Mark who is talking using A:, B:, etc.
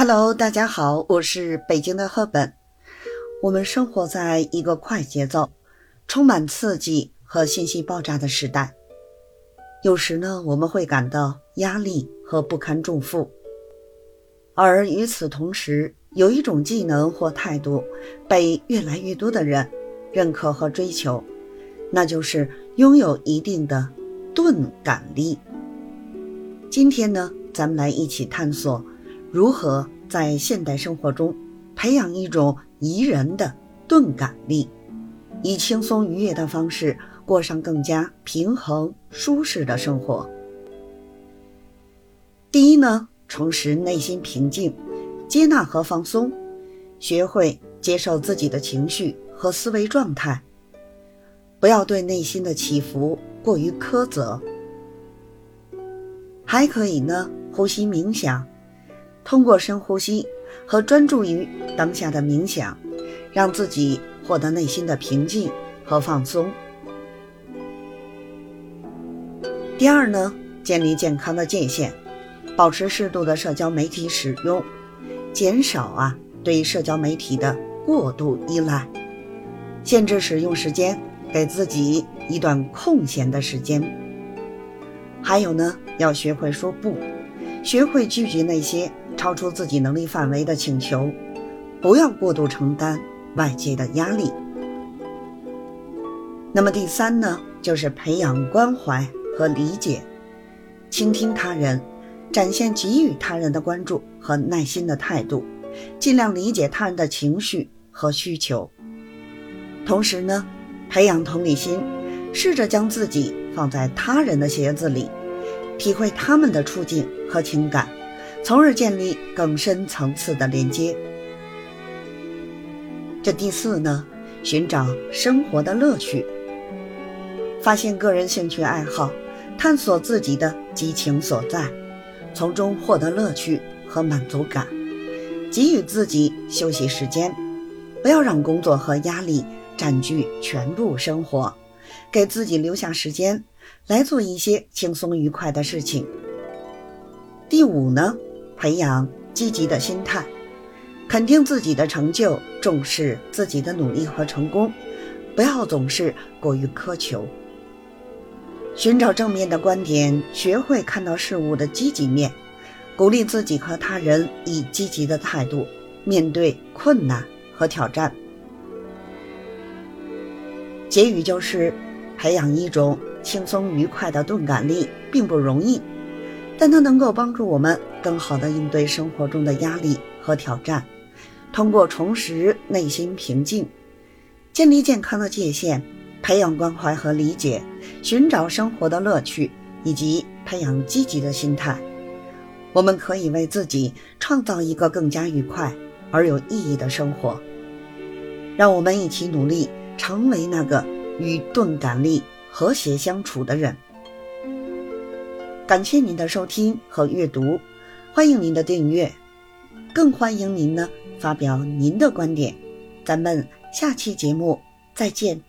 A: Hello，大家好，我是北京的赫本。我们生活在一个快节奏、充满刺激和信息爆炸的时代，有时呢，我们会感到压力和不堪重负。而与此同时，有一种技能或态度被越来越多的人认可和追求，那就是拥有一定的钝感力。今天呢，咱们来一起探索。如何在现代生活中培养一种宜人的钝感力，以轻松愉悦的方式过上更加平衡舒适的生活？第一呢，重拾内心平静，接纳和放松，学会接受自己的情绪和思维状态，不要对内心的起伏过于苛责。还可以呢，呼吸冥想。通过深呼吸和专注于当下的冥想，让自己获得内心的平静和放松。第二呢，建立健康的界限，保持适度的社交媒体使用，减少啊对社交媒体的过度依赖，限制使用时间，给自己一段空闲的时间。还有呢，要学会说不，学会拒绝那些。超出自己能力范围的请求，不要过度承担外界的压力。那么第三呢，就是培养关怀和理解，倾听他人，展现给予他人的关注和耐心的态度，尽量理解他人的情绪和需求。同时呢，培养同理心，试着将自己放在他人的鞋子里，体会他们的处境和情感。从而建立更深层次的连接。这第四呢，寻找生活的乐趣，发现个人兴趣爱好，探索自己的激情所在，从中获得乐趣和满足感，给予自己休息时间，不要让工作和压力占据全部生活，给自己留下时间来做一些轻松愉快的事情。第五呢？培养积极的心态，肯定自己的成就，重视自己的努力和成功，不要总是过于苛求。寻找正面的观点，学会看到事物的积极面，鼓励自己和他人以积极的态度面对困难和挑战。结语就是，培养一种轻松愉快的钝感力并不容易。但它能够帮助我们更好地应对生活中的压力和挑战，通过重拾内心平静，建立健康的界限，培养关怀和理解，寻找生活的乐趣，以及培养积极的心态，我们可以为自己创造一个更加愉快而有意义的生活。让我们一起努力，成为那个与钝感力和谐相处的人。感谢您的收听和阅读，欢迎您的订阅，更欢迎您呢发表您的观点。咱们下期节目再见。